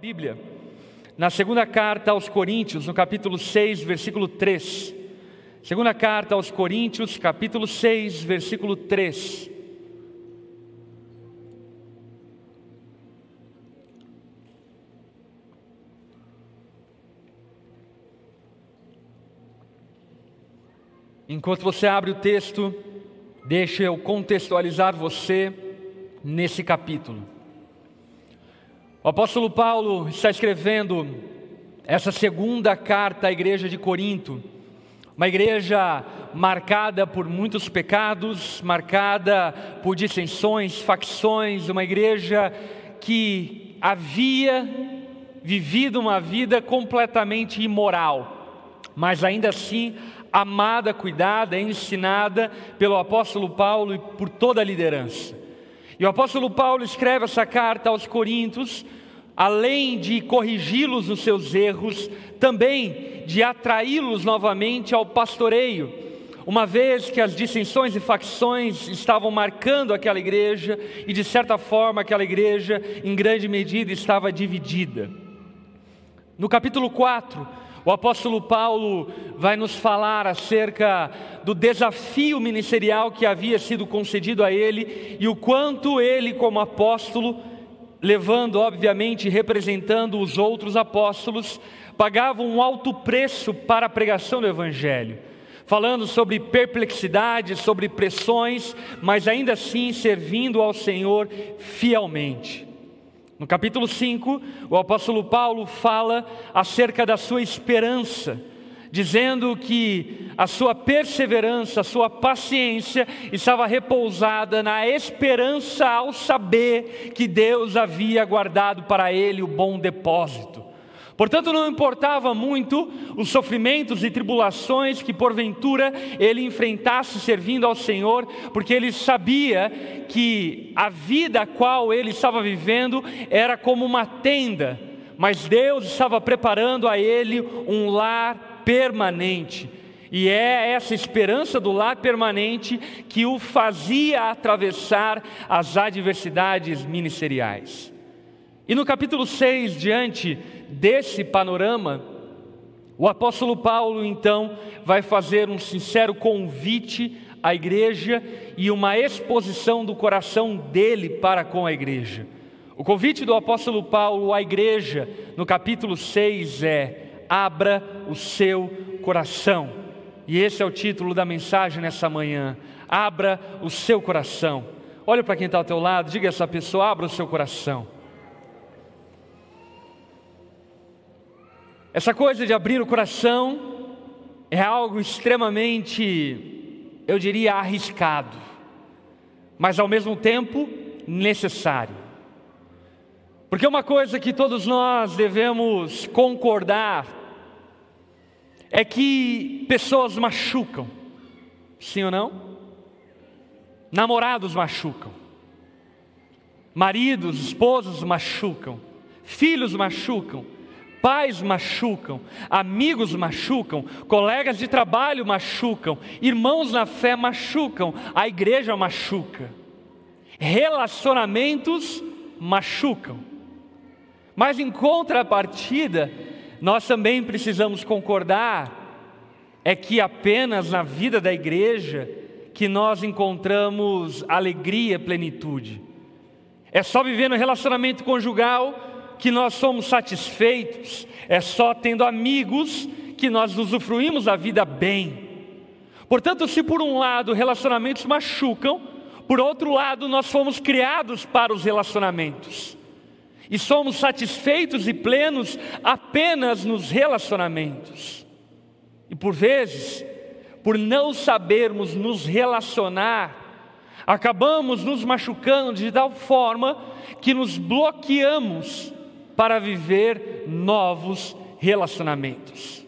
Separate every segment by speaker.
Speaker 1: Bíblia, na segunda carta aos Coríntios, no capítulo 6, versículo 3. Segunda carta aos Coríntios, capítulo 6, versículo 3. Enquanto você abre o texto, deixa eu contextualizar você nesse capítulo. O apóstolo Paulo está escrevendo essa segunda carta à igreja de Corinto, uma igreja marcada por muitos pecados, marcada por dissensões, facções, uma igreja que havia vivido uma vida completamente imoral, mas ainda assim amada, cuidada, ensinada pelo apóstolo Paulo e por toda a liderança. E o apóstolo Paulo escreve essa carta aos Coríntios, além de corrigi-los nos seus erros, também de atraí-los novamente ao pastoreio, uma vez que as dissensões e facções estavam marcando aquela igreja e, de certa forma, aquela igreja, em grande medida, estava dividida. No capítulo 4, o apóstolo Paulo vai nos falar acerca do desafio ministerial que havia sido concedido a ele e o quanto ele, como apóstolo, levando, obviamente, representando os outros apóstolos, pagava um alto preço para a pregação do Evangelho, falando sobre perplexidades, sobre pressões, mas ainda assim servindo ao Senhor fielmente. No capítulo 5, o apóstolo Paulo fala acerca da sua esperança, dizendo que a sua perseverança, a sua paciência estava repousada na esperança ao saber que Deus havia guardado para ele o bom depósito. Portanto, não importava muito os sofrimentos e tribulações que porventura ele enfrentasse servindo ao Senhor, porque ele sabia que a vida a qual ele estava vivendo era como uma tenda, mas Deus estava preparando a ele um lar permanente. E é essa esperança do lar permanente que o fazia atravessar as adversidades ministeriais. E no capítulo 6, diante desse panorama, o apóstolo Paulo então vai fazer um sincero convite à igreja e uma exposição do coração dele para com a igreja. O convite do apóstolo Paulo à igreja, no capítulo 6, é: abra o seu coração. E esse é o título da mensagem nessa manhã: abra o seu coração. Olha para quem está ao teu lado, diga a essa pessoa: abra o seu coração. Essa coisa de abrir o coração é algo extremamente, eu diria, arriscado, mas ao mesmo tempo necessário. Porque uma coisa que todos nós devemos concordar é que pessoas machucam, sim ou não? Namorados machucam, maridos, esposos machucam, filhos machucam Pais machucam, amigos machucam, colegas de trabalho machucam, irmãos na fé machucam, a igreja machuca, relacionamentos machucam. Mas em contrapartida, nós também precisamos concordar é que apenas na vida da igreja que nós encontramos alegria, plenitude. É só viver no relacionamento conjugal que nós somos satisfeitos, é só tendo amigos que nós usufruímos a vida bem. Portanto, se por um lado relacionamentos machucam, por outro lado nós fomos criados para os relacionamentos. E somos satisfeitos e plenos apenas nos relacionamentos. E por vezes, por não sabermos nos relacionar, acabamos nos machucando de tal forma que nos bloqueamos para viver novos relacionamentos.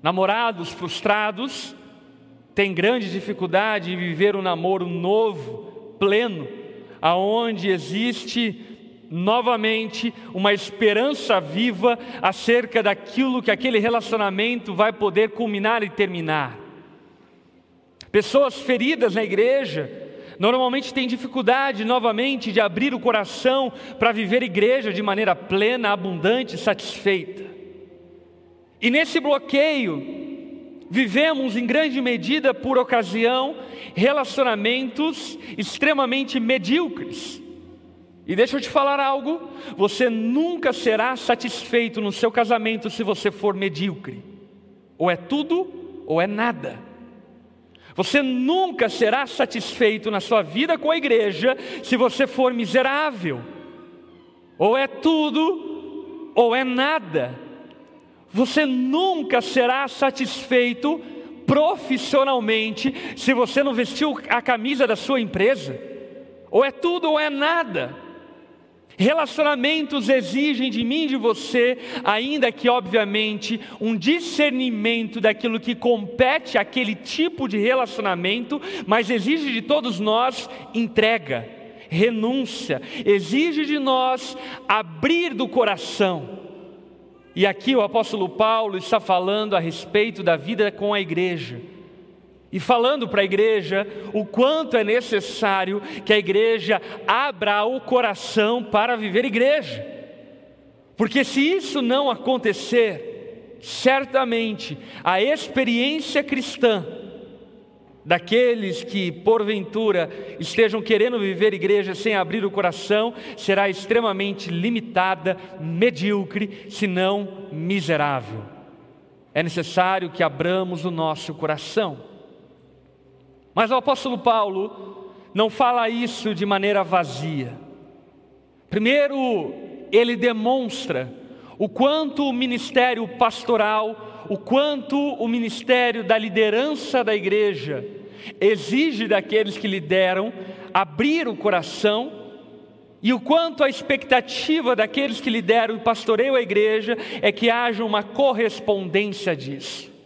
Speaker 1: Namorados frustrados têm grande dificuldade em viver um namoro novo, pleno, aonde existe novamente uma esperança viva acerca daquilo que aquele relacionamento vai poder culminar e terminar. Pessoas feridas na igreja normalmente tem dificuldade novamente de abrir o coração para viver igreja de maneira plena, abundante, satisfeita. E nesse bloqueio, vivemos em grande medida por ocasião relacionamentos extremamente medíocres. E deixa eu te falar algo: você nunca será satisfeito no seu casamento se você for medíocre. Ou é tudo ou é nada. Você nunca será satisfeito na sua vida com a igreja se você for miserável. Ou é tudo ou é nada. Você nunca será satisfeito profissionalmente se você não vestiu a camisa da sua empresa. Ou é tudo ou é nada. Relacionamentos exigem de mim e de você, ainda que obviamente, um discernimento daquilo que compete àquele tipo de relacionamento, mas exige de todos nós entrega, renúncia, exige de nós abrir do coração. E aqui o apóstolo Paulo está falando a respeito da vida com a igreja e falando para a igreja o quanto é necessário que a igreja abra o coração para viver igreja. Porque se isso não acontecer, certamente a experiência cristã daqueles que porventura estejam querendo viver igreja sem abrir o coração será extremamente limitada, medíocre, se não miserável. É necessário que abramos o nosso coração. Mas o apóstolo Paulo não fala isso de maneira vazia. Primeiro, ele demonstra o quanto o ministério pastoral, o quanto o ministério da liderança da igreja exige daqueles que lideram abrir o coração e o quanto a expectativa daqueles que lideram e pastoreiam a igreja é que haja uma correspondência disso.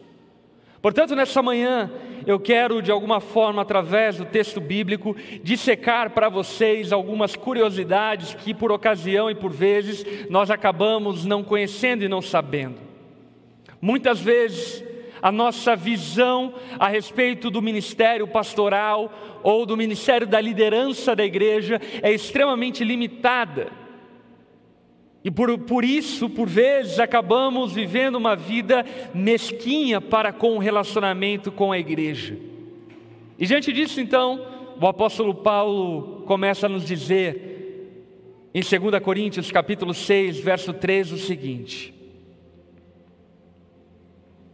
Speaker 1: Portanto, nessa manhã, eu quero, de alguma forma, através do texto bíblico, dissecar para vocês algumas curiosidades que, por ocasião e por vezes, nós acabamos não conhecendo e não sabendo. Muitas vezes, a nossa visão a respeito do ministério pastoral ou do ministério da liderança da igreja é extremamente limitada. E por, por isso, por vezes, acabamos vivendo uma vida mesquinha para com o relacionamento com a igreja. E diante disso, então, o apóstolo Paulo começa a nos dizer, em 2 Coríntios capítulo 6, verso 3, o seguinte: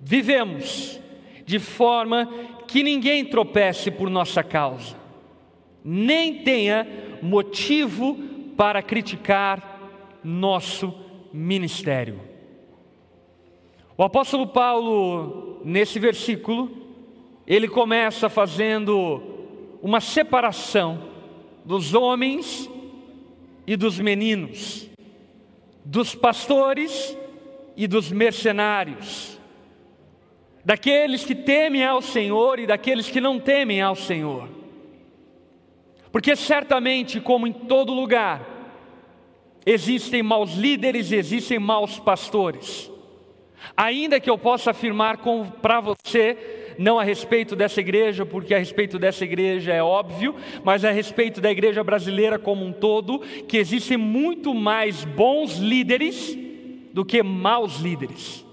Speaker 1: Vivemos de forma que ninguém tropece por nossa causa, nem tenha motivo para criticar nosso ministério. O apóstolo Paulo, nesse versículo, ele começa fazendo uma separação dos homens e dos meninos, dos pastores e dos mercenários, daqueles que temem ao Senhor e daqueles que não temem ao Senhor. Porque certamente, como em todo lugar, Existem maus líderes, existem maus pastores. Ainda que eu possa afirmar para você, não a respeito dessa igreja, porque a respeito dessa igreja é óbvio, mas a respeito da igreja brasileira como um todo, que existem muito mais bons líderes do que maus líderes.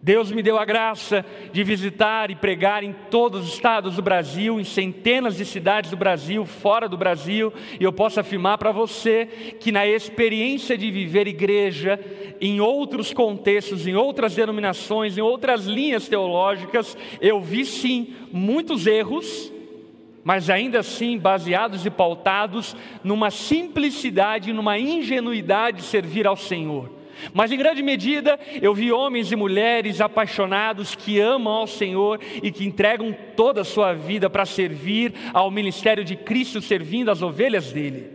Speaker 1: Deus me deu a graça de visitar e pregar em todos os estados do Brasil, em centenas de cidades do Brasil, fora do Brasil, e eu posso afirmar para você que na experiência de viver igreja, em outros contextos, em outras denominações, em outras linhas teológicas, eu vi sim muitos erros, mas ainda assim baseados e pautados numa simplicidade, numa ingenuidade de servir ao Senhor. Mas em grande medida eu vi homens e mulheres apaixonados que amam ao Senhor e que entregam toda a sua vida para servir ao ministério de Cristo, servindo as ovelhas dele.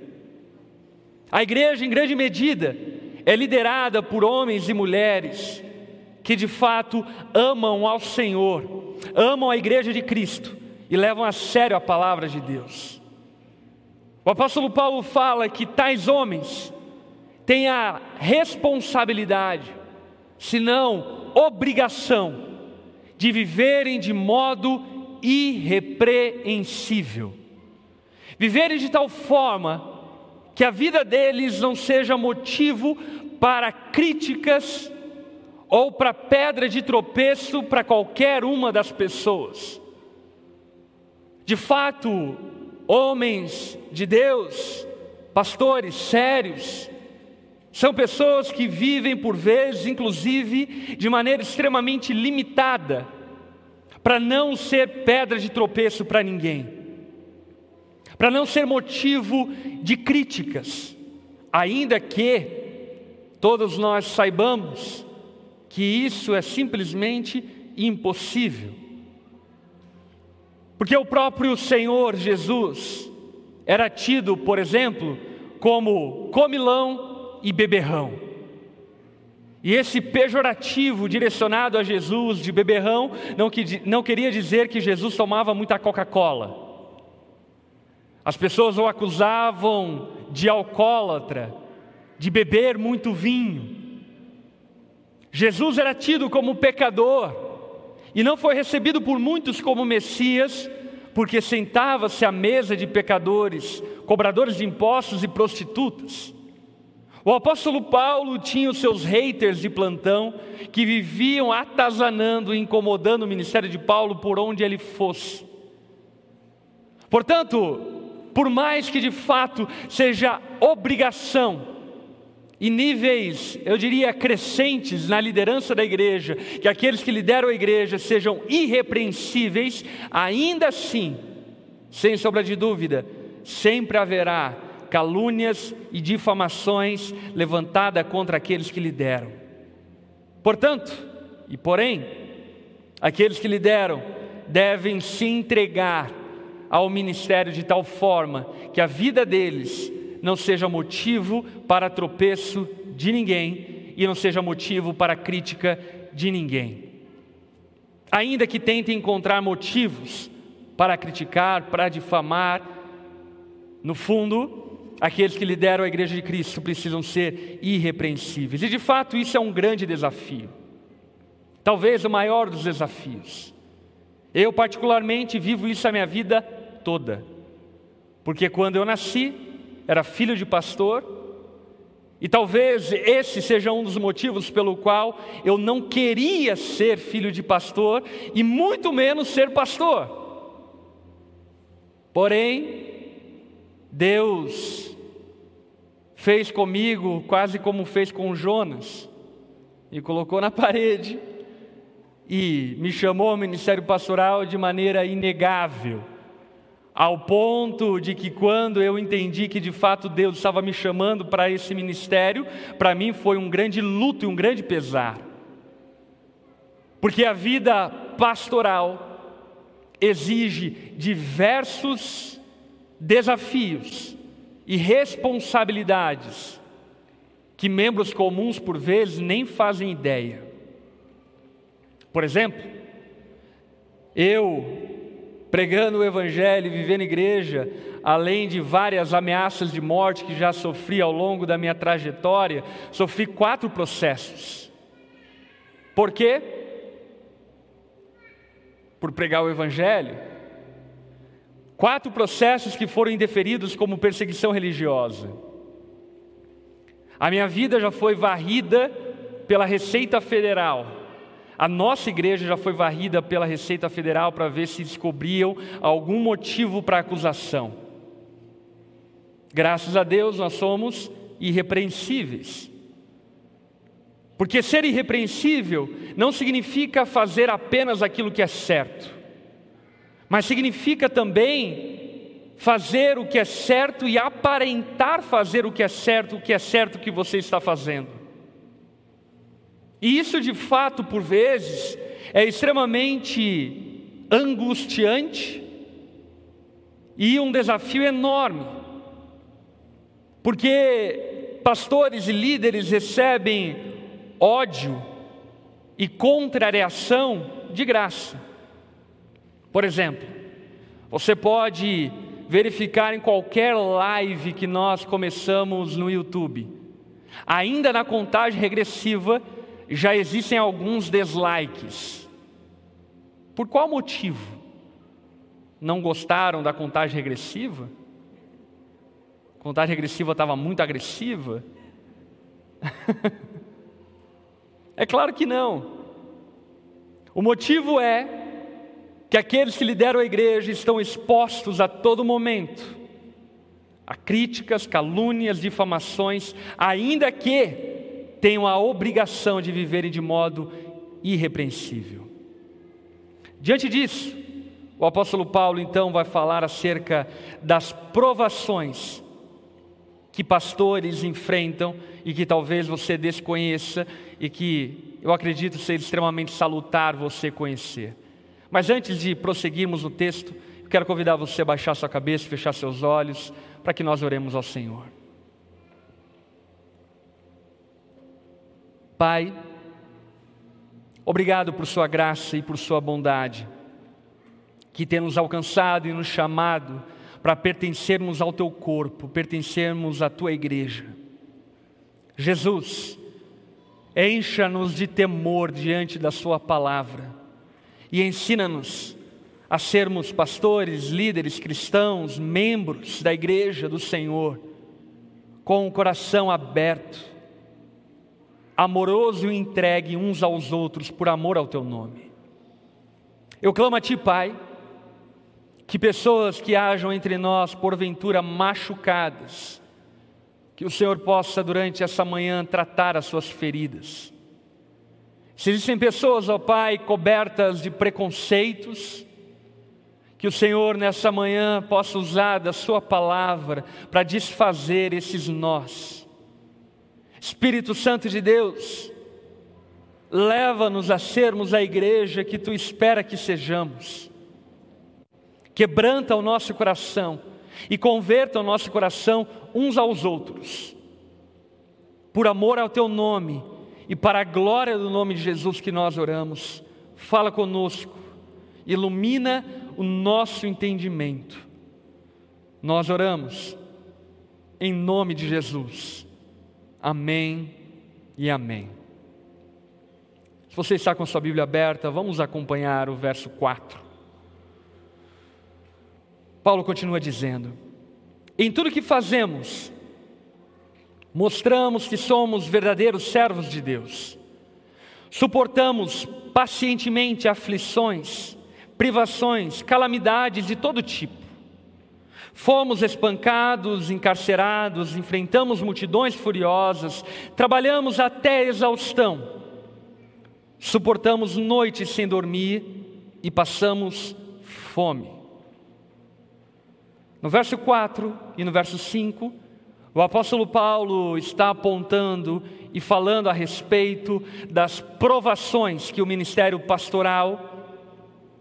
Speaker 1: A igreja, em grande medida, é liderada por homens e mulheres que de fato amam ao Senhor, amam a igreja de Cristo e levam a sério a palavra de Deus. O apóstolo Paulo fala que tais homens tem a responsabilidade, se não obrigação, de viverem de modo irrepreensível. viverem de tal forma que a vida deles não seja motivo para críticas ou para pedra de tropeço para qualquer uma das pessoas. De fato, homens de Deus, pastores sérios, são pessoas que vivem por vezes, inclusive, de maneira extremamente limitada, para não ser pedra de tropeço para ninguém, para não ser motivo de críticas, ainda que todos nós saibamos que isso é simplesmente impossível. Porque o próprio Senhor Jesus era tido, por exemplo, como comilão e beberrão. E esse pejorativo direcionado a Jesus de beberrão não, que, não queria dizer que Jesus tomava muita Coca-Cola. As pessoas o acusavam de alcoólatra, de beber muito vinho. Jesus era tido como pecador e não foi recebido por muitos como Messias, porque sentava-se à mesa de pecadores, cobradores de impostos e prostitutas. O apóstolo Paulo tinha os seus haters de plantão que viviam atazanando e incomodando o ministério de Paulo por onde ele fosse. Portanto, por mais que de fato seja obrigação e níveis, eu diria, crescentes na liderança da igreja, que aqueles que lideram a igreja sejam irrepreensíveis, ainda assim, sem sombra de dúvida, sempre haverá calúnias e difamações levantadas contra aqueles que lideram. Portanto, e porém, aqueles que lideram devem se entregar ao ministério de tal forma que a vida deles não seja motivo para tropeço de ninguém e não seja motivo para crítica de ninguém. Ainda que tentem encontrar motivos para criticar, para difamar, no fundo, aqueles que lideram a igreja de Cristo precisam ser irrepreensíveis. E de fato, isso é um grande desafio. Talvez o maior dos desafios. Eu, particularmente, vivo isso a minha vida toda. Porque quando eu nasci, era filho de pastor, e talvez esse seja um dos motivos pelo qual eu não queria ser filho de pastor e muito menos ser pastor. Porém, Deus fez comigo quase como fez com Jonas, e colocou na parede e me chamou ao ministério pastoral de maneira inegável, ao ponto de que quando eu entendi que de fato Deus estava me chamando para esse ministério, para mim foi um grande luto e um grande pesar. Porque a vida pastoral exige diversos desafios e responsabilidades que membros comuns, por vezes, nem fazem ideia. Por exemplo, eu pregando o Evangelho vivendo igreja, além de várias ameaças de morte que já sofri ao longo da minha trajetória, sofri quatro processos. Por quê? Por pregar o Evangelho Quatro processos que foram indeferidos como perseguição religiosa. A minha vida já foi varrida pela Receita Federal. A nossa igreja já foi varrida pela Receita Federal para ver se descobriam algum motivo para acusação. Graças a Deus nós somos irrepreensíveis. Porque ser irrepreensível não significa fazer apenas aquilo que é certo mas significa também fazer o que é certo e aparentar fazer o que é certo, o que é certo que você está fazendo. E isso de fato, por vezes, é extremamente angustiante e um desafio enorme, porque pastores e líderes recebem ódio e contrariação de graça. Por exemplo, você pode verificar em qualquer live que nós começamos no YouTube. Ainda na contagem regressiva, já existem alguns dislikes. Por qual motivo? Não gostaram da contagem regressiva? contagem regressiva estava muito agressiva? é claro que não. O motivo é que aqueles que lideram a igreja estão expostos a todo momento a críticas, calúnias, difamações, ainda que tenham a obrigação de viverem de modo irrepreensível. Diante disso, o apóstolo Paulo então vai falar acerca das provações que pastores enfrentam e que talvez você desconheça e que eu acredito ser extremamente salutar você conhecer. Mas antes de prosseguirmos no texto, eu quero convidar você a baixar sua cabeça, fechar seus olhos, para que nós oremos ao Senhor. Pai, obrigado por Sua graça e por Sua bondade, que tem nos alcançado e nos chamado para pertencermos ao Teu corpo, pertencermos à Tua igreja. Jesus, encha-nos de temor diante da Sua palavra e ensina-nos a sermos pastores, líderes cristãos, membros da igreja do Senhor, com o coração aberto, amoroso e entregue uns aos outros por amor ao Teu nome. Eu clamo a Ti, Pai, que pessoas que hajam entre nós, porventura machucadas, que o Senhor possa durante essa manhã tratar as suas feridas. Se existem pessoas, ó Pai, cobertas de preconceitos, que o Senhor nessa manhã possa usar da Sua palavra para desfazer esses nós. Espírito Santo de Deus, leva-nos a sermos a igreja que Tu espera que sejamos. Quebranta o nosso coração e converta o nosso coração uns aos outros, por amor ao Teu nome e para a glória do nome de Jesus que nós oramos. Fala conosco, ilumina o nosso entendimento. Nós oramos em nome de Jesus. Amém e amém. Se você está com sua Bíblia aberta, vamos acompanhar o verso 4. Paulo continua dizendo: Em tudo que fazemos, mostramos que somos verdadeiros servos de Deus. Suportamos pacientemente aflições, privações, calamidades de todo tipo. Fomos espancados, encarcerados, enfrentamos multidões furiosas, trabalhamos até exaustão, suportamos noites sem dormir e passamos fome. No verso 4 e no verso 5, o apóstolo Paulo está apontando e falando a respeito das provações que o ministério pastoral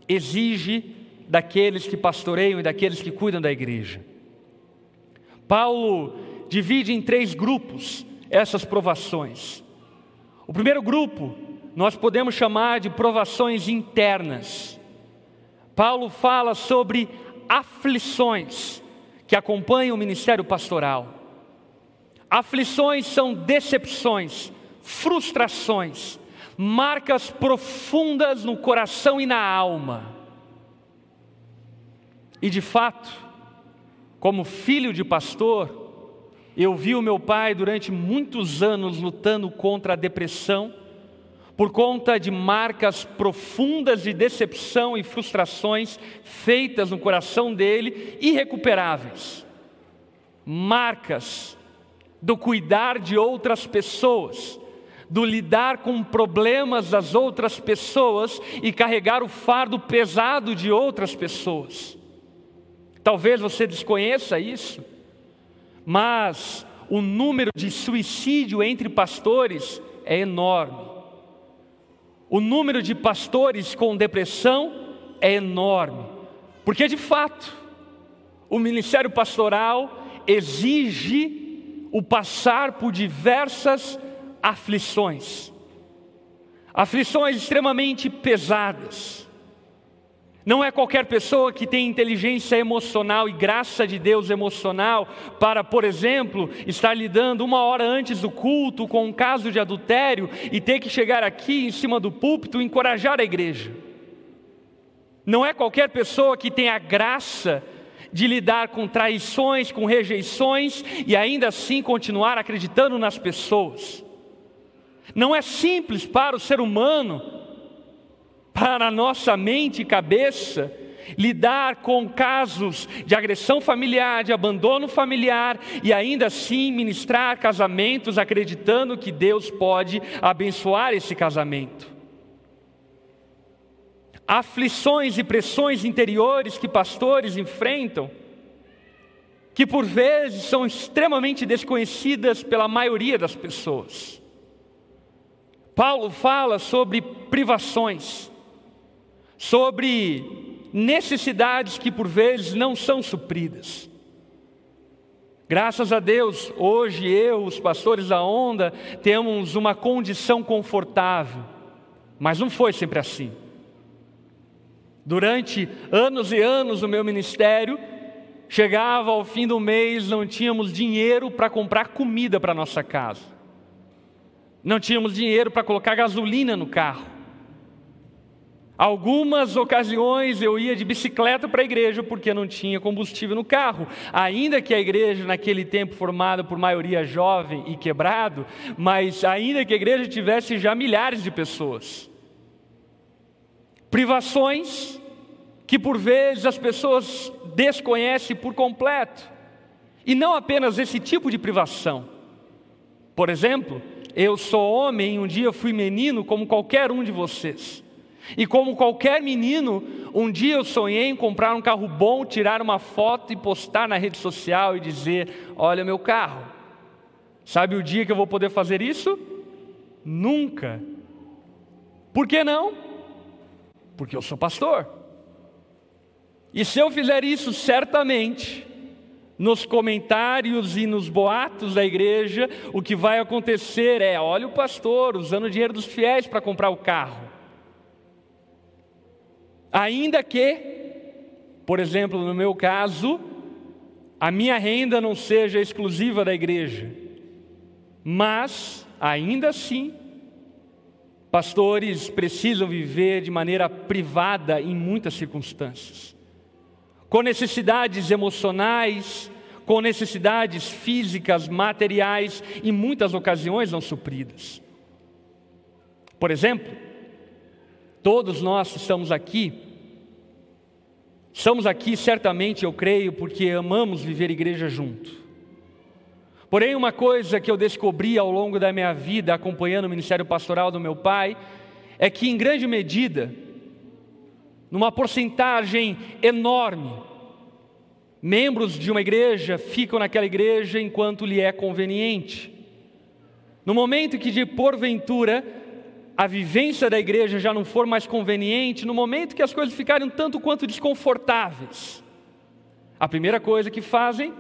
Speaker 1: exige daqueles que pastoreiam e daqueles que cuidam da igreja. Paulo divide em três grupos essas provações. O primeiro grupo nós podemos chamar de provações internas. Paulo fala sobre aflições que acompanham o ministério pastoral. Aflições são decepções, frustrações, marcas profundas no coração e na alma. E de fato, como filho de pastor, eu vi o meu pai durante muitos anos lutando contra a depressão, por conta de marcas profundas de decepção e frustrações feitas no coração dele, irrecuperáveis. Marcas do cuidar de outras pessoas, do lidar com problemas das outras pessoas e carregar o fardo pesado de outras pessoas. Talvez você desconheça isso, mas o número de suicídio entre pastores é enorme. O número de pastores com depressão é enorme, porque de fato, o ministério pastoral exige o passar por diversas aflições, aflições extremamente pesadas. Não é qualquer pessoa que tem inteligência emocional e graça de Deus emocional para, por exemplo, estar lidando uma hora antes do culto com um caso de adultério e ter que chegar aqui em cima do púlpito e encorajar a igreja. Não é qualquer pessoa que tem a graça de lidar com traições, com rejeições e ainda assim continuar acreditando nas pessoas. Não é simples para o ser humano, para a nossa mente e cabeça, lidar com casos de agressão familiar, de abandono familiar e ainda assim ministrar casamentos acreditando que Deus pode abençoar esse casamento. Aflições e pressões interiores que pastores enfrentam, que por vezes são extremamente desconhecidas pela maioria das pessoas. Paulo fala sobre privações, sobre necessidades que por vezes não são supridas. Graças a Deus, hoje eu, os pastores da onda, temos uma condição confortável, mas não foi sempre assim. Durante anos e anos no meu ministério, chegava ao fim do mês, não tínhamos dinheiro para comprar comida para nossa casa, não tínhamos dinheiro para colocar gasolina no carro. Algumas ocasiões eu ia de bicicleta para a igreja porque não tinha combustível no carro. Ainda que a igreja, naquele tempo, formada por maioria jovem e quebrado, mas ainda que a igreja tivesse já milhares de pessoas. Privações que por vezes as pessoas desconhecem por completo. E não apenas esse tipo de privação. Por exemplo, eu sou homem e um dia fui menino como qualquer um de vocês. E como qualquer menino, um dia eu sonhei em comprar um carro bom, tirar uma foto e postar na rede social e dizer: Olha meu carro. Sabe o dia que eu vou poder fazer isso? Nunca. Por que não? Porque eu sou pastor. E se eu fizer isso, certamente, nos comentários e nos boatos da igreja, o que vai acontecer é: olha o pastor usando o dinheiro dos fiéis para comprar o carro. Ainda que, por exemplo, no meu caso, a minha renda não seja exclusiva da igreja, mas, ainda assim, pastores precisam viver de maneira privada em muitas circunstâncias, com necessidades emocionais, com necessidades físicas, materiais, em muitas ocasiões não supridas. Por exemplo, Todos nós estamos aqui. Estamos aqui certamente, eu creio, porque amamos viver igreja junto. Porém, uma coisa que eu descobri ao longo da minha vida, acompanhando o ministério pastoral do meu pai, é que, em grande medida, numa porcentagem enorme, membros de uma igreja ficam naquela igreja enquanto lhe é conveniente. No momento que, de porventura, a vivência da igreja já não for mais conveniente, no momento que as coisas ficarem tanto quanto desconfortáveis, a primeira coisa que fazem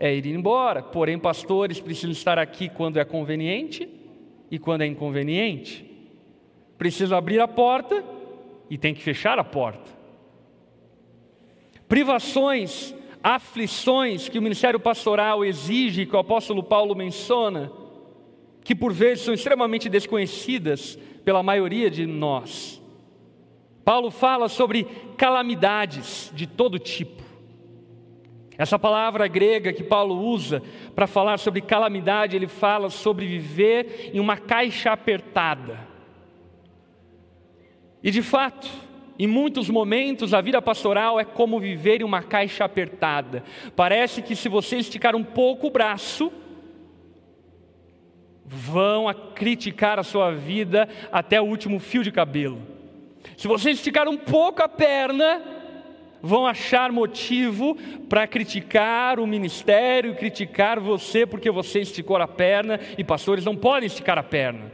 Speaker 1: é ir embora. Porém, pastores precisam estar aqui quando é conveniente e quando é inconveniente. Precisam abrir a porta e tem que fechar a porta. Privações, aflições que o ministério pastoral exige, que o apóstolo Paulo menciona, que por vezes são extremamente desconhecidas pela maioria de nós. Paulo fala sobre calamidades de todo tipo. Essa palavra grega que Paulo usa para falar sobre calamidade, ele fala sobre viver em uma caixa apertada. E de fato, em muitos momentos, a vida pastoral é como viver em uma caixa apertada. Parece que se você esticar um pouco o braço, vão a criticar a sua vida até o último fio de cabelo. Se você esticar um pouco a perna, vão achar motivo para criticar o ministério, criticar você porque você esticou a perna e pastores não podem esticar a perna.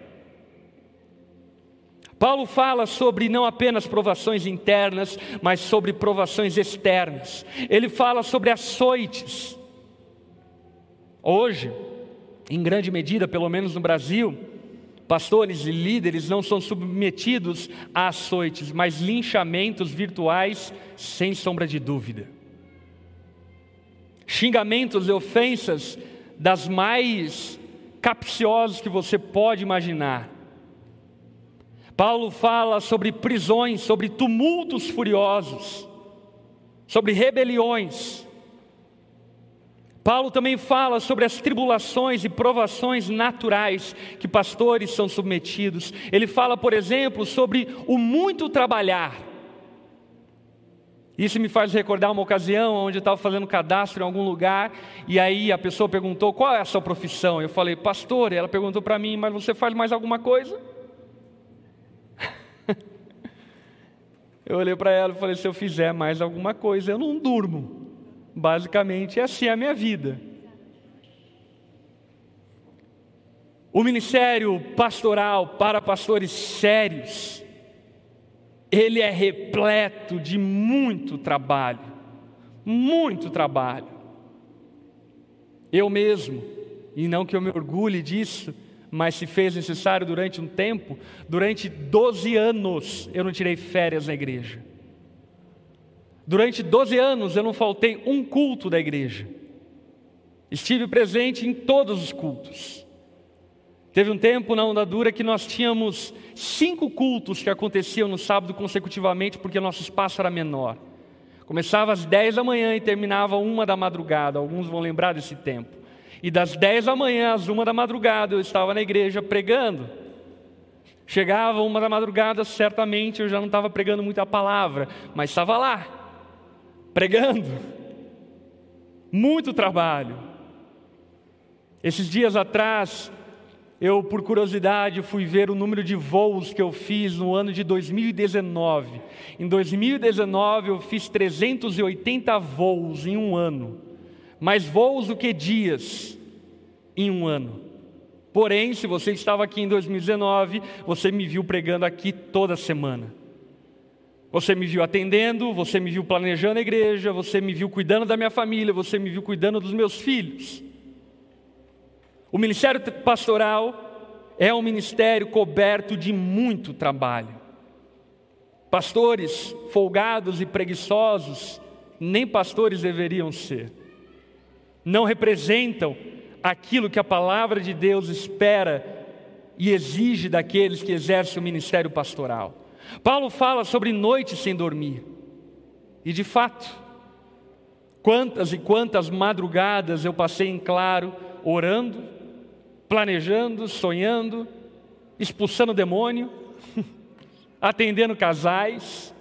Speaker 1: Paulo fala sobre não apenas provações internas, mas sobre provações externas. Ele fala sobre açoites. Hoje, em grande medida, pelo menos no Brasil, pastores e líderes não são submetidos a açoites, mas linchamentos virtuais, sem sombra de dúvida. Xingamentos e ofensas das mais capciosas que você pode imaginar. Paulo fala sobre prisões, sobre tumultos furiosos, sobre rebeliões, Paulo também fala sobre as tribulações e provações naturais que pastores são submetidos. Ele fala, por exemplo, sobre o muito trabalhar. Isso me faz recordar uma ocasião onde eu estava fazendo cadastro em algum lugar e aí a pessoa perguntou qual é a sua profissão. Eu falei, pastor. E ela perguntou para mim, mas você faz mais alguma coisa? eu olhei para ela e falei, se eu fizer mais alguma coisa, eu não durmo. Basicamente, é assim a minha vida. O ministério pastoral para pastores sérios, ele é repleto de muito trabalho, muito trabalho. Eu mesmo, e não que eu me orgulhe disso, mas se fez necessário durante um tempo, durante 12 anos eu não tirei férias na igreja. Durante 12 anos eu não faltei um culto da igreja. Estive presente em todos os cultos. Teve um tempo na onda dura que nós tínhamos cinco cultos que aconteciam no sábado consecutivamente, porque nosso espaço era menor. Começava às 10 da manhã e terminava uma da madrugada. Alguns vão lembrar desse tempo. E das 10 da manhã às uma da madrugada eu estava na igreja pregando. Chegava uma da madrugada, certamente eu já não estava pregando muita palavra, mas estava lá pregando. Muito trabalho. Esses dias atrás, eu, por curiosidade, fui ver o número de voos que eu fiz no ano de 2019. Em 2019, eu fiz 380 voos em um ano. Mais voos do que dias em um ano. Porém, se você estava aqui em 2019, você me viu pregando aqui toda semana. Você me viu atendendo, você me viu planejando a igreja, você me viu cuidando da minha família, você me viu cuidando dos meus filhos. O ministério pastoral é um ministério coberto de muito trabalho. Pastores folgados e preguiçosos, nem pastores deveriam ser. Não representam aquilo que a palavra de Deus espera e exige daqueles que exercem o ministério pastoral. Paulo fala sobre noites sem dormir. E de fato, quantas e quantas madrugadas eu passei em claro, orando, planejando, sonhando, expulsando demônio, atendendo casais,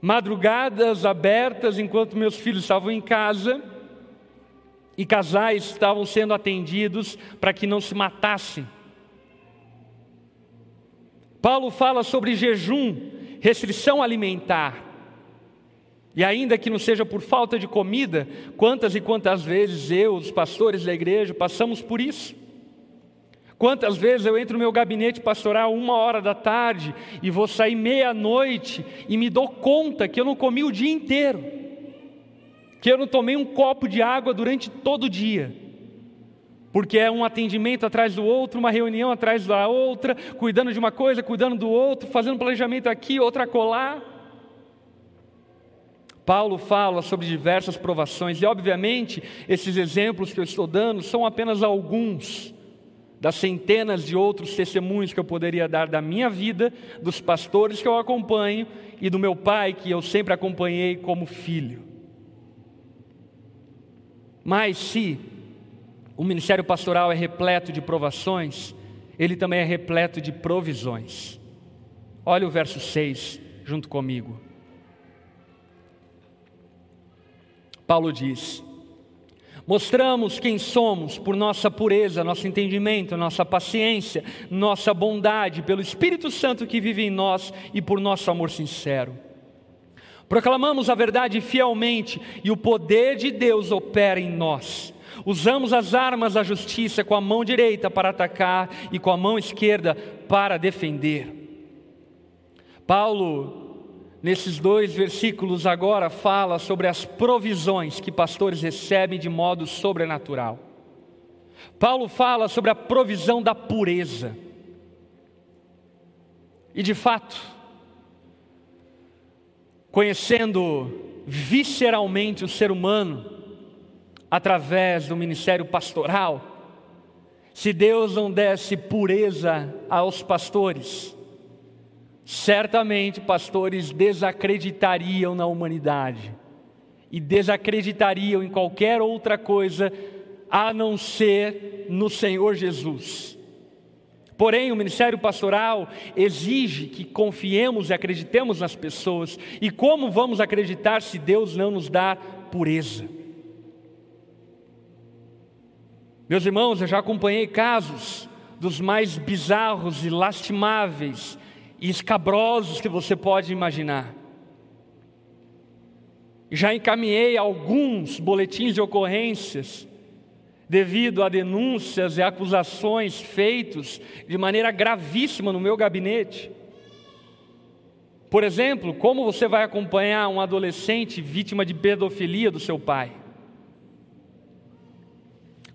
Speaker 1: madrugadas abertas enquanto meus filhos estavam em casa e casais estavam sendo atendidos para que não se matassem Paulo fala sobre jejum, restrição alimentar. E ainda que não seja por falta de comida, quantas e quantas vezes eu, os pastores da igreja, passamos por isso? Quantas vezes eu entro no meu gabinete pastoral uma hora da tarde e vou sair meia-noite e me dou conta que eu não comi o dia inteiro, que eu não tomei um copo de água durante todo o dia porque é um atendimento atrás do outro, uma reunião atrás da outra, cuidando de uma coisa, cuidando do outro, fazendo planejamento aqui, outra colar. Paulo fala sobre diversas provações, e obviamente esses exemplos que eu estou dando são apenas alguns das centenas de outros testemunhos que eu poderia dar da minha vida, dos pastores que eu acompanho e do meu pai que eu sempre acompanhei como filho. Mas se o ministério pastoral é repleto de provações, ele também é repleto de provisões. Olha o verso 6 junto comigo. Paulo diz: Mostramos quem somos por nossa pureza, nosso entendimento, nossa paciência, nossa bondade, pelo Espírito Santo que vive em nós e por nosso amor sincero. Proclamamos a verdade fielmente e o poder de Deus opera em nós Usamos as armas da justiça com a mão direita para atacar e com a mão esquerda para defender. Paulo, nesses dois versículos agora, fala sobre as provisões que pastores recebem de modo sobrenatural. Paulo fala sobre a provisão da pureza. E de fato, conhecendo visceralmente o ser humano, através do ministério pastoral, se Deus não desse pureza aos pastores, certamente pastores desacreditariam na humanidade e desacreditariam em qualquer outra coisa a não ser no Senhor Jesus. Porém, o ministério pastoral exige que confiemos e acreditemos nas pessoas. E como vamos acreditar se Deus não nos dá pureza? Meus irmãos, eu já acompanhei casos dos mais bizarros e lastimáveis e escabrosos que você pode imaginar. Já encaminhei alguns boletins de ocorrências devido a denúncias e acusações feitos de maneira gravíssima no meu gabinete. Por exemplo, como você vai acompanhar um adolescente vítima de pedofilia do seu pai?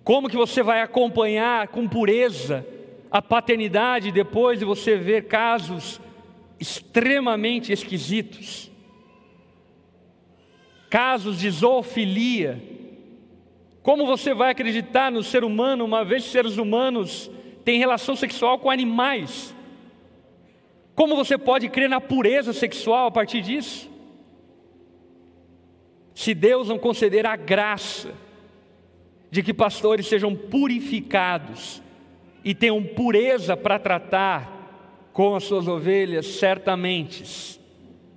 Speaker 1: Como que você vai acompanhar com pureza a paternidade depois de você ver casos extremamente esquisitos? casos de zoofilia. Como você vai acreditar no ser humano, uma vez que seres humanos têm relação sexual com animais? Como você pode crer na pureza sexual a partir disso? Se Deus não conceder a graça de que pastores sejam purificados e tenham pureza para tratar com as suas ovelhas, certamente,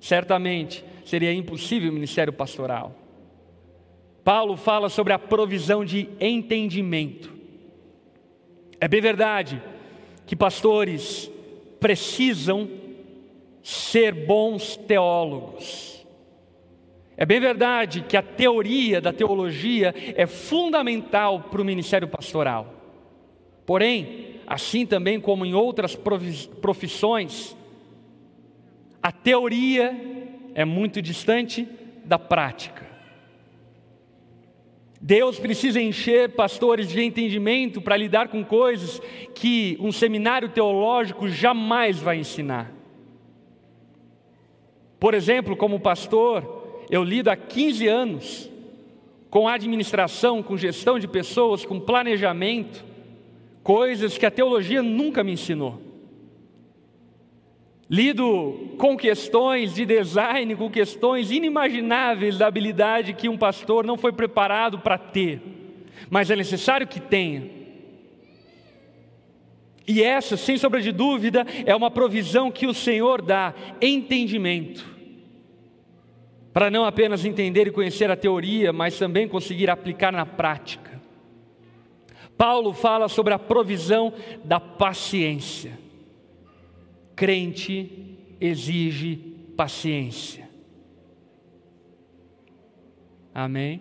Speaker 1: certamente seria impossível o ministério pastoral. Paulo fala sobre a provisão de entendimento. É bem verdade que pastores precisam ser bons teólogos. É bem verdade que a teoria da teologia é fundamental para o ministério pastoral. Porém, assim também como em outras profissões, a teoria é muito distante da prática. Deus precisa encher pastores de entendimento para lidar com coisas que um seminário teológico jamais vai ensinar. Por exemplo, como pastor, eu lido há 15 anos com administração, com gestão de pessoas, com planejamento, coisas que a teologia nunca me ensinou. Lido com questões de design, com questões inimagináveis da habilidade que um pastor não foi preparado para ter, mas é necessário que tenha. E essa, sem sombra de dúvida, é uma provisão que o Senhor dá, entendimento, para não apenas entender e conhecer a teoria, mas também conseguir aplicar na prática. Paulo fala sobre a provisão da paciência crente exige paciência. Amém?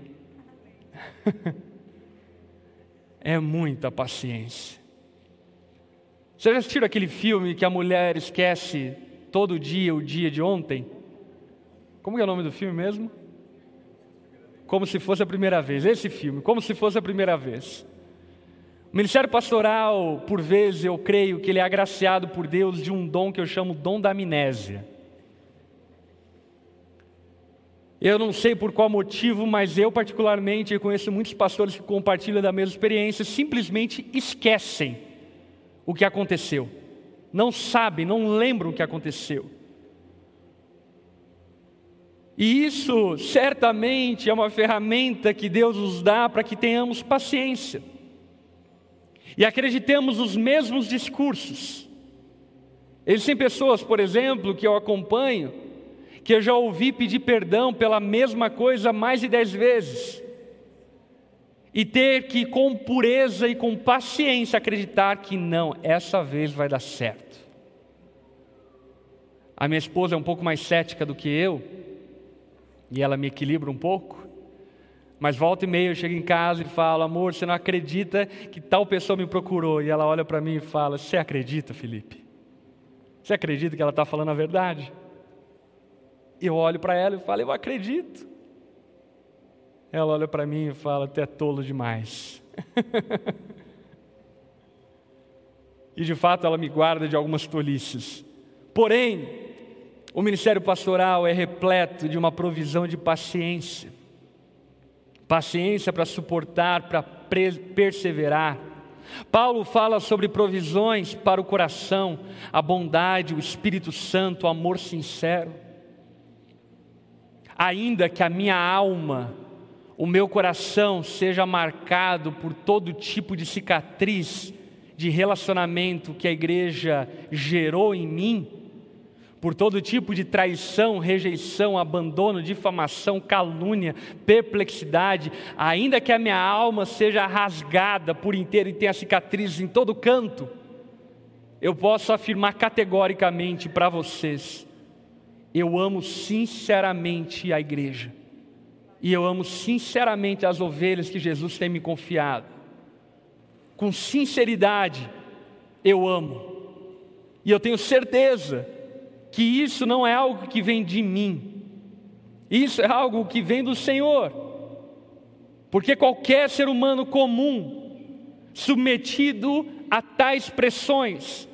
Speaker 1: é muita paciência. Você já assistiu aquele filme que a mulher esquece todo dia o dia de ontem? Como é o nome do filme mesmo? Como se fosse a primeira vez. Esse filme, como se fosse a primeira vez. O ministério pastoral, por vezes, eu creio que ele é agraciado por Deus de um dom que eu chamo dom da amnésia. Eu não sei por qual motivo, mas eu particularmente conheço muitos pastores que compartilham da mesma experiência, simplesmente esquecem o que aconteceu. Não sabem, não lembram o que aconteceu. E isso certamente é uma ferramenta que Deus nos dá para que tenhamos paciência e acreditemos os mesmos discursos. Existem pessoas, por exemplo, que eu acompanho, que eu já ouvi pedir perdão pela mesma coisa mais de dez vezes, e ter que, com pureza e com paciência, acreditar que não, essa vez vai dar certo. A minha esposa é um pouco mais cética do que eu, e ela me equilibra um pouco. Mas volta e meia eu chego em casa e falo, amor, você não acredita que tal pessoa me procurou? E ela olha para mim e fala, você acredita, Felipe? Você acredita que ela está falando a verdade? Eu olho para ela e falo, eu acredito. Ela olha para mim e fala, até tolo demais. e de fato ela me guarda de algumas tolices. Porém, o ministério pastoral é repleto de uma provisão de paciência paciência para suportar, para perseverar. Paulo fala sobre provisões para o coração, a bondade, o Espírito Santo, o amor sincero. ainda que a minha alma, o meu coração seja marcado por todo tipo de cicatriz de relacionamento que a igreja gerou em mim, por todo tipo de traição, rejeição, abandono, difamação, calúnia, perplexidade, ainda que a minha alma seja rasgada por inteiro e tenha cicatrizes em todo canto, eu posso afirmar categoricamente para vocês: eu amo sinceramente a igreja, e eu amo sinceramente as ovelhas que Jesus tem me confiado. Com sinceridade, eu amo, e eu tenho certeza que isso não é algo que vem de mim, isso é algo que vem do Senhor, porque qualquer ser humano comum, submetido a tais pressões,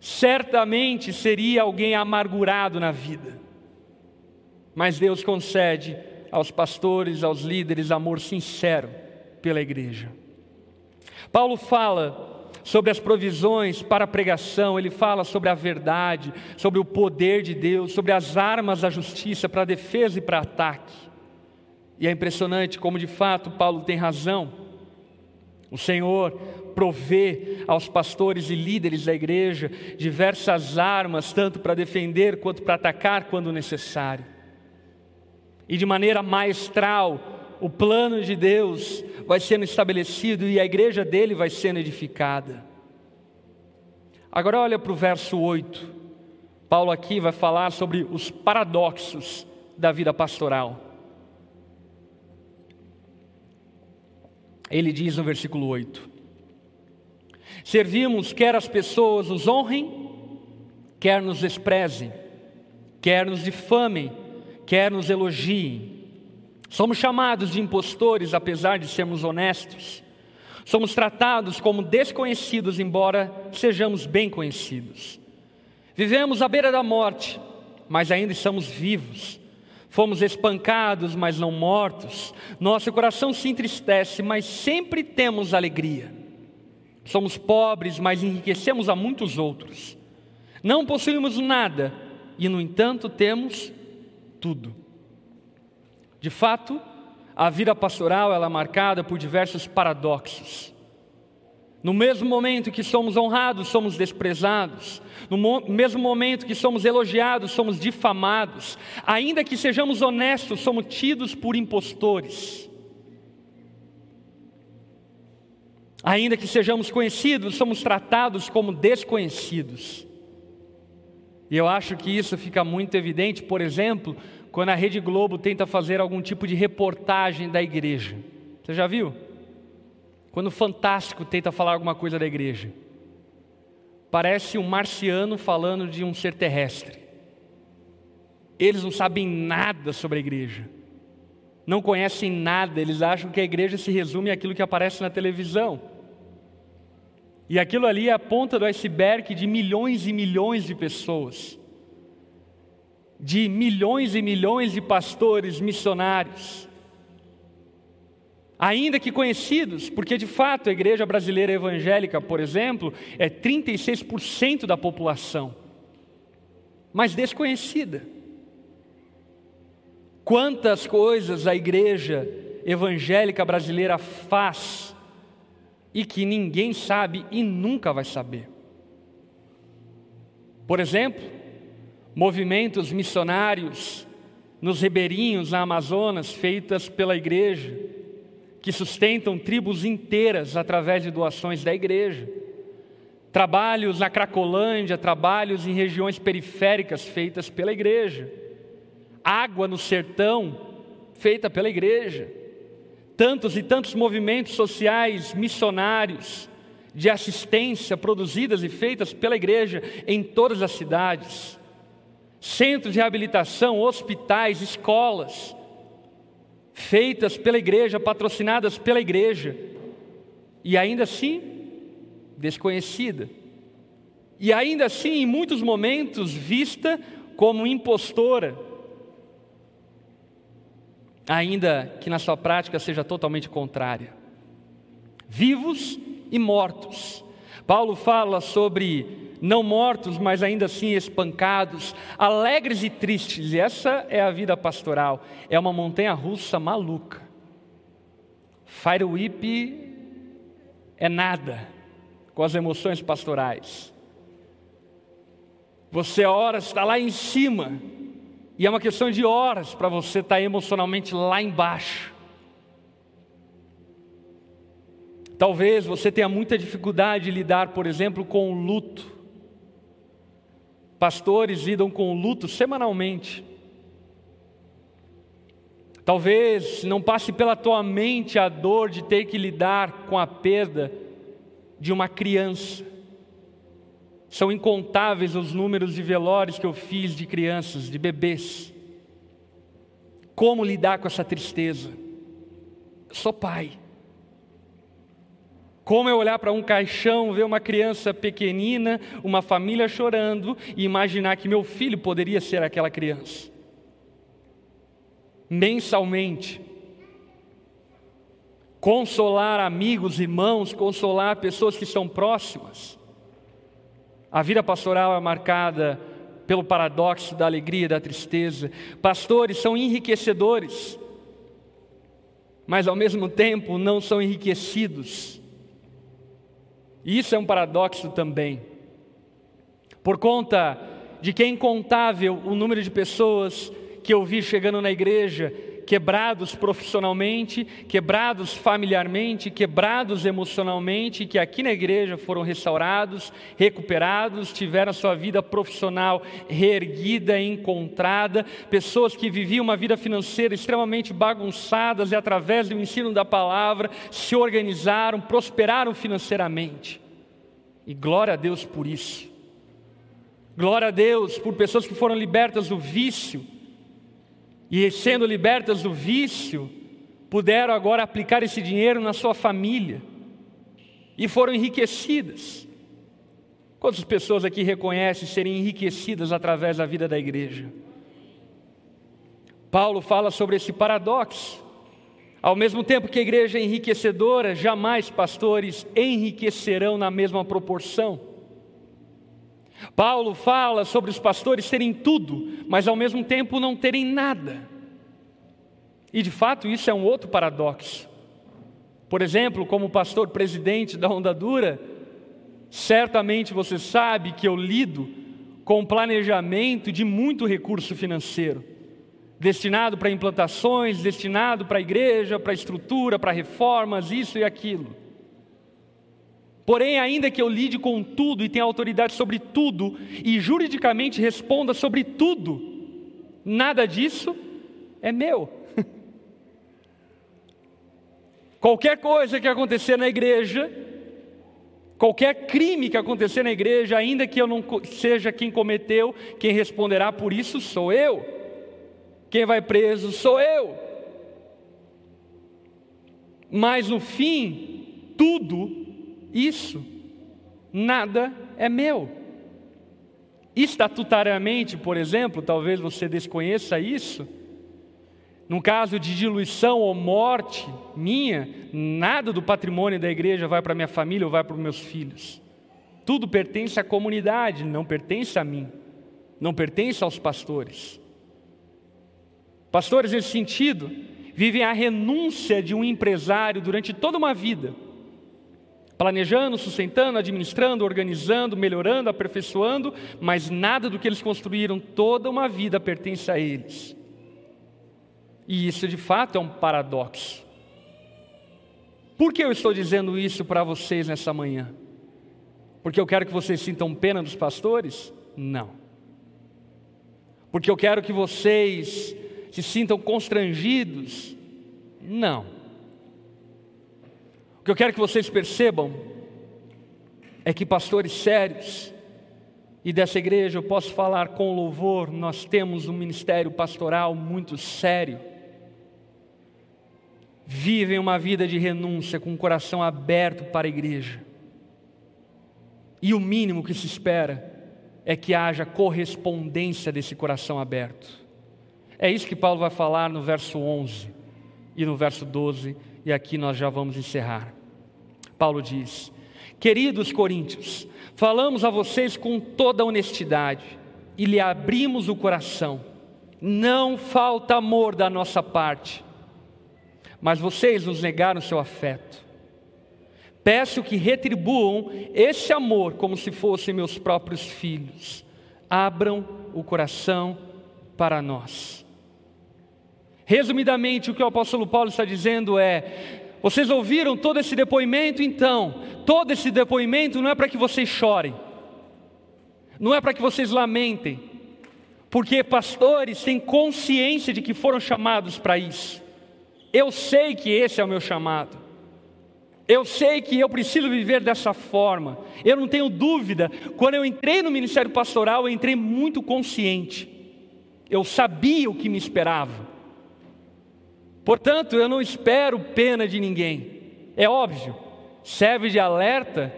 Speaker 1: certamente seria alguém amargurado na vida. Mas Deus concede aos pastores, aos líderes, amor sincero pela igreja. Paulo fala sobre as provisões para a pregação, ele fala sobre a verdade, sobre o poder de Deus, sobre as armas da justiça para defesa e para ataque. E é impressionante como de fato Paulo tem razão. O Senhor provê aos pastores e líderes da igreja diversas armas, tanto para defender quanto para atacar quando necessário. E de maneira maestral, o plano de Deus vai sendo estabelecido e a igreja dele vai sendo edificada. Agora olha para o verso 8. Paulo aqui vai falar sobre os paradoxos da vida pastoral. Ele diz no versículo 8: Servimos quer as pessoas nos honrem, quer nos desprezem, quer nos difamem, quer nos elogiem. Somos chamados de impostores, apesar de sermos honestos. Somos tratados como desconhecidos, embora sejamos bem conhecidos. Vivemos à beira da morte, mas ainda estamos vivos. Fomos espancados, mas não mortos. Nosso coração se entristece, mas sempre temos alegria. Somos pobres, mas enriquecemos a muitos outros. Não possuímos nada e, no entanto, temos tudo. De fato, a vida pastoral ela é marcada por diversos paradoxos. No mesmo momento que somos honrados, somos desprezados. No mesmo momento que somos elogiados, somos difamados. Ainda que sejamos honestos, somos tidos por impostores. Ainda que sejamos conhecidos, somos tratados como desconhecidos. E eu acho que isso fica muito evidente, por exemplo, quando a Rede Globo tenta fazer algum tipo de reportagem da igreja. Você já viu? Quando o Fantástico tenta falar alguma coisa da igreja. Parece um marciano falando de um ser terrestre. Eles não sabem nada sobre a igreja. Não conhecem nada, eles acham que a igreja se resume àquilo que aparece na televisão. E aquilo ali é a ponta do iceberg de milhões e milhões de pessoas de milhões e milhões de pastores missionários, ainda que conhecidos, porque de fato a igreja brasileira evangélica, por exemplo, é 36% da população, mas desconhecida. Quantas coisas a igreja evangélica brasileira faz e que ninguém sabe e nunca vai saber. Por exemplo, movimentos missionários nos ribeirinhos, na Amazonas, feitas pela igreja, que sustentam tribos inteiras através de doações da igreja. Trabalhos na Cracolândia, trabalhos em regiões periféricas feitas pela igreja. Água no sertão, feita pela igreja. Tantos e tantos movimentos sociais missionários de assistência produzidas e feitas pela igreja em todas as cidades centros de reabilitação, hospitais, escolas, feitas pela igreja, patrocinadas pela igreja, e ainda assim desconhecida, e ainda assim, em muitos momentos, vista como impostora, ainda que na sua prática seja totalmente contrária. Vivos e mortos. Paulo fala sobre não mortos, mas ainda assim espancados, alegres e tristes. E essa é a vida pastoral. É uma montanha russa maluca. Fire whip é nada com as emoções pastorais. Você horas está lá em cima, e é uma questão de horas para você estar emocionalmente lá embaixo. Talvez você tenha muita dificuldade de lidar, por exemplo, com o luto. Pastores lidam com o luto semanalmente. Talvez não passe pela tua mente a dor de ter que lidar com a perda de uma criança. São incontáveis os números de velórios que eu fiz de crianças, de bebês. Como lidar com essa tristeza? Eu sou pai. Como é olhar para um caixão, ver uma criança pequenina, uma família chorando e imaginar que meu filho poderia ser aquela criança. Mensalmente. Consolar amigos, irmãos, consolar pessoas que estão próximas. A vida pastoral é marcada pelo paradoxo da alegria e da tristeza. Pastores são enriquecedores, mas ao mesmo tempo não são enriquecidos. Isso é um paradoxo também. Por conta de que é incontável o número de pessoas que eu vi chegando na igreja, quebrados profissionalmente, quebrados familiarmente, quebrados emocionalmente, que aqui na igreja foram restaurados, recuperados, tiveram sua vida profissional reerguida, encontrada, pessoas que viviam uma vida financeira extremamente bagunçadas e através do ensino da palavra se organizaram, prosperaram financeiramente. E glória a Deus por isso. Glória a Deus por pessoas que foram libertas do vício e, sendo libertas do vício, puderam agora aplicar esse dinheiro na sua família e foram enriquecidas. Quantas pessoas aqui reconhecem serem enriquecidas através da vida da igreja? Paulo fala sobre esse paradoxo. Ao mesmo tempo que a igreja é enriquecedora, jamais pastores enriquecerão na mesma proporção. Paulo fala sobre os pastores terem tudo, mas ao mesmo tempo não terem nada. E de fato isso é um outro paradoxo. Por exemplo, como pastor presidente da Onda Dura, certamente você sabe que eu lido com planejamento de muito recurso financeiro, destinado para implantações, destinado para a igreja, para a estrutura, para reformas, isso e aquilo. Porém, ainda que eu lide com tudo e tenha autoridade sobre tudo e juridicamente responda sobre tudo, nada disso é meu. Qualquer coisa que acontecer na igreja, qualquer crime que acontecer na igreja, ainda que eu não seja quem cometeu, quem responderá por isso sou eu. Quem vai preso sou eu. Mas no fim, tudo isso, nada é meu. Estatutariamente, por exemplo, talvez você desconheça isso. No caso de diluição ou morte minha, nada do patrimônio da igreja vai para minha família ou vai para os meus filhos. Tudo pertence à comunidade, não pertence a mim, não pertence aos pastores. Pastores, nesse sentido, vivem a renúncia de um empresário durante toda uma vida planejando, sustentando, administrando, organizando, melhorando, aperfeiçoando, mas nada do que eles construíram toda uma vida pertence a eles. E isso de fato é um paradoxo. Por que eu estou dizendo isso para vocês nessa manhã? Porque eu quero que vocês sintam pena dos pastores? Não. Porque eu quero que vocês se sintam constrangidos? Não que eu quero que vocês percebam é que pastores sérios, e dessa igreja eu posso falar com louvor, nós temos um ministério pastoral muito sério. Vivem uma vida de renúncia com o coração aberto para a igreja. E o mínimo que se espera é que haja correspondência desse coração aberto. É isso que Paulo vai falar no verso 11 e no verso 12, e aqui nós já vamos encerrar. Paulo diz: Queridos coríntios, falamos a vocês com toda honestidade e lhe abrimos o coração. Não falta amor da nossa parte, mas vocês nos negaram seu afeto. Peço que retribuam esse amor como se fossem meus próprios filhos. Abram o coração para nós. Resumidamente, o que o apóstolo Paulo está dizendo é: vocês ouviram todo esse depoimento? Então, todo esse depoimento não é para que vocês chorem, não é para que vocês lamentem, porque pastores têm consciência de que foram chamados para isso. Eu sei que esse é o meu chamado. Eu sei que eu preciso viver dessa forma. Eu não tenho dúvida. Quando eu entrei no ministério pastoral, eu entrei muito consciente. Eu sabia o que me esperava. Portanto, eu não espero pena de ninguém. É óbvio, serve de alerta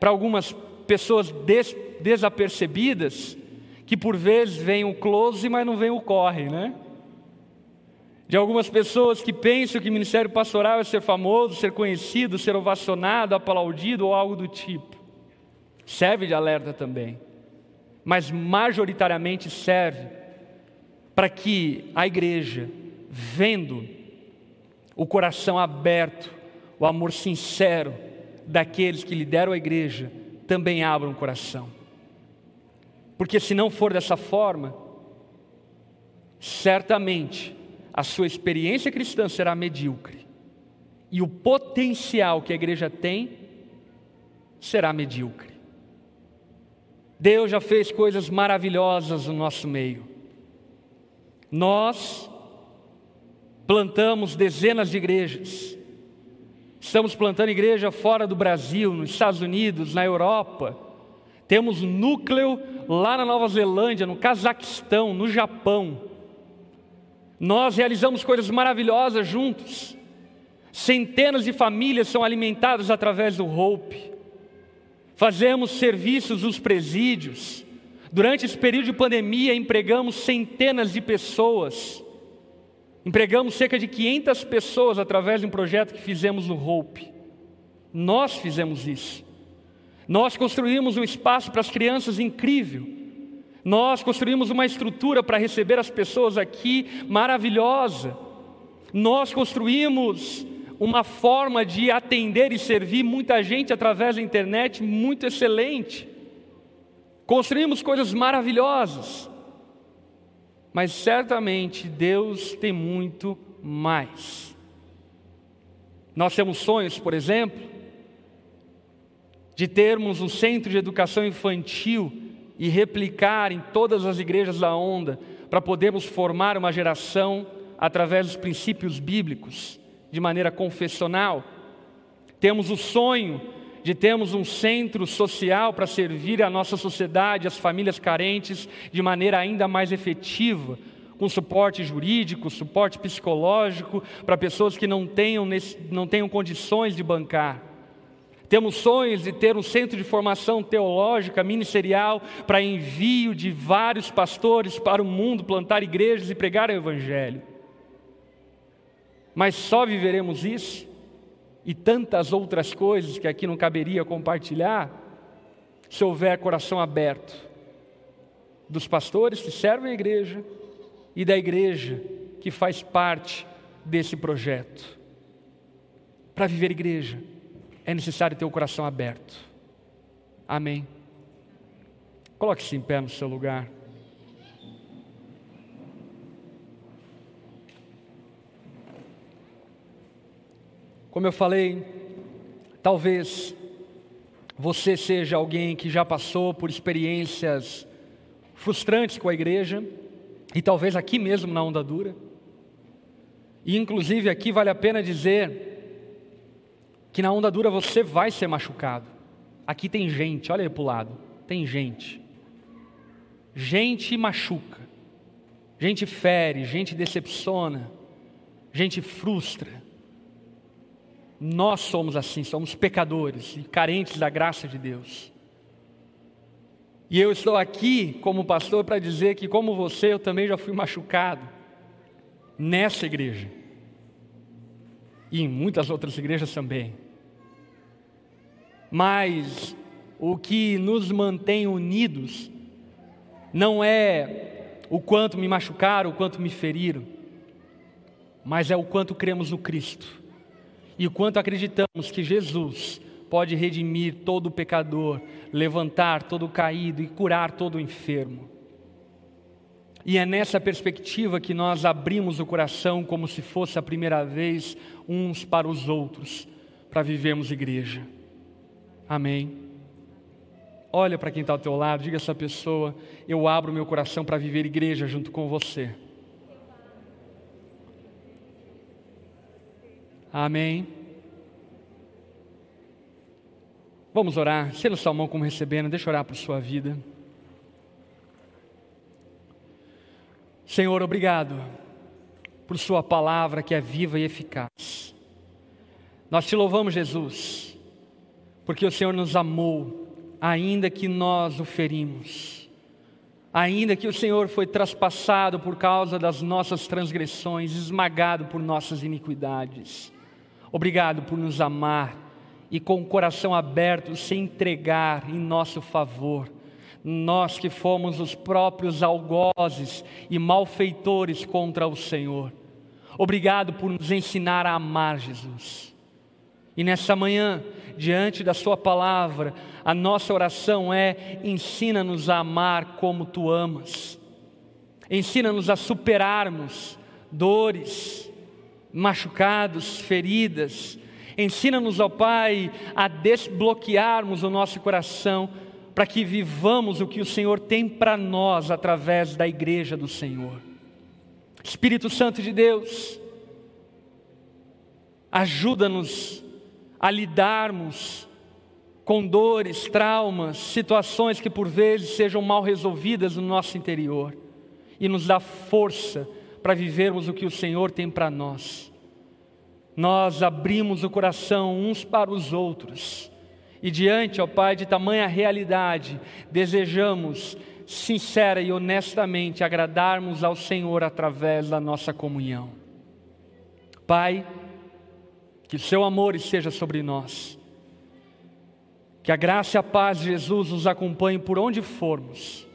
Speaker 1: para algumas pessoas des desapercebidas que por vezes vem o close, mas não vem o corre, né? De algumas pessoas que pensam que o ministério pastoral é ser famoso, ser conhecido, ser ovacionado, aplaudido ou algo do tipo. Serve de alerta também, mas majoritariamente serve para que a igreja, vendo o coração aberto, o amor sincero daqueles que lideram a igreja, também abram o coração. Porque se não for dessa forma, certamente a sua experiência cristã será medíocre. E o potencial que a igreja tem será medíocre. Deus já fez coisas maravilhosas no nosso meio. Nós plantamos dezenas de igrejas. Estamos plantando igreja fora do Brasil, nos Estados Unidos, na Europa. Temos núcleo lá na Nova Zelândia, no Cazaquistão, no Japão. Nós realizamos coisas maravilhosas juntos. Centenas de famílias são alimentadas através do Hope. Fazemos serviços nos presídios. Durante esse período de pandemia, empregamos centenas de pessoas. Empregamos cerca de 500 pessoas através de um projeto que fizemos no Hope. Nós fizemos isso. Nós construímos um espaço para as crianças incrível. Nós construímos uma estrutura para receber as pessoas aqui maravilhosa. Nós construímos uma forma de atender e servir muita gente através da internet muito excelente. Construímos coisas maravilhosas mas certamente Deus tem muito mais. Nós temos sonhos, por exemplo, de termos um centro de educação infantil e replicar em todas as igrejas da onda, para podermos formar uma geração através dos princípios bíblicos, de maneira confessional. Temos o sonho de termos um centro social para servir a nossa sociedade, as famílias carentes, de maneira ainda mais efetiva, com suporte jurídico, suporte psicológico, para pessoas que não tenham, não tenham condições de bancar. Temos sonhos de ter um centro de formação teológica, ministerial, para envio de vários pastores para o mundo, plantar igrejas e pregar o Evangelho. Mas só viveremos isso e tantas outras coisas que aqui não caberia compartilhar, se houver coração aberto dos pastores que servem a igreja e da igreja que faz parte desse projeto. Para viver igreja, é necessário ter o coração aberto. Amém. Coloque-se em pé no seu lugar. Como eu falei, talvez você seja alguém que já passou por experiências frustrantes com a igreja, e talvez aqui mesmo na onda dura. E inclusive aqui vale a pena dizer que na onda dura você vai ser machucado. Aqui tem gente, olha aí para o lado, tem gente. Gente machuca, gente fere, gente decepciona, gente frustra. Nós somos assim, somos pecadores e carentes da graça de Deus. E eu estou aqui como pastor para dizer que, como você, eu também já fui machucado nessa igreja e em muitas outras igrejas também. mas o que nos mantém unidos não é o quanto me machucaram, o quanto me feriram, mas é o quanto cremos no Cristo e o quanto acreditamos que Jesus pode redimir todo pecador, levantar todo caído e curar todo enfermo. E é nessa perspectiva que nós abrimos o coração como se fosse a primeira vez uns para os outros, para vivermos igreja. Amém. Olha para quem está ao teu lado, diga a essa pessoa: eu abro meu coração para viver igreja junto com você. Amém. Vamos orar. Sendo sua mão como recebendo, deixa eu orar por sua vida. Senhor, obrigado por Sua palavra que é viva e eficaz. Nós te louvamos, Jesus, porque o Senhor nos amou, ainda que nós o ferimos, ainda que o Senhor foi traspassado por causa das nossas transgressões, esmagado por nossas iniquidades. Obrigado por nos amar e com o coração aberto se entregar em nosso favor nós que fomos os próprios algozes e malfeitores contra o Senhor. Obrigado por nos ensinar a amar Jesus. E nessa manhã, diante da Sua palavra, a nossa oração é: ensina-nos a amar como Tu amas, ensina-nos a superarmos dores, machucados, feridas, ensina-nos, ó Pai, a desbloquearmos o nosso coração para que vivamos o que o Senhor tem para nós através da igreja do Senhor. Espírito Santo de Deus, ajuda-nos a lidarmos com dores, traumas, situações que por vezes sejam mal resolvidas no nosso interior e nos dá força para vivermos o que o Senhor tem para nós. Nós abrimos o coração uns para os outros e diante, ó Pai, de tamanha realidade, desejamos sincera e honestamente agradarmos ao Senhor através da nossa comunhão. Pai, que o seu amor esteja sobre nós. Que a graça e a paz de Jesus nos acompanhem por onde formos.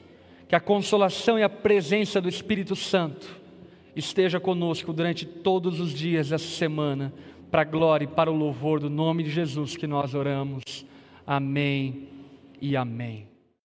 Speaker 1: Que a consolação e a presença do Espírito Santo esteja conosco durante todos os dias dessa semana, para a glória e para o louvor do nome de Jesus que nós oramos. Amém e amém.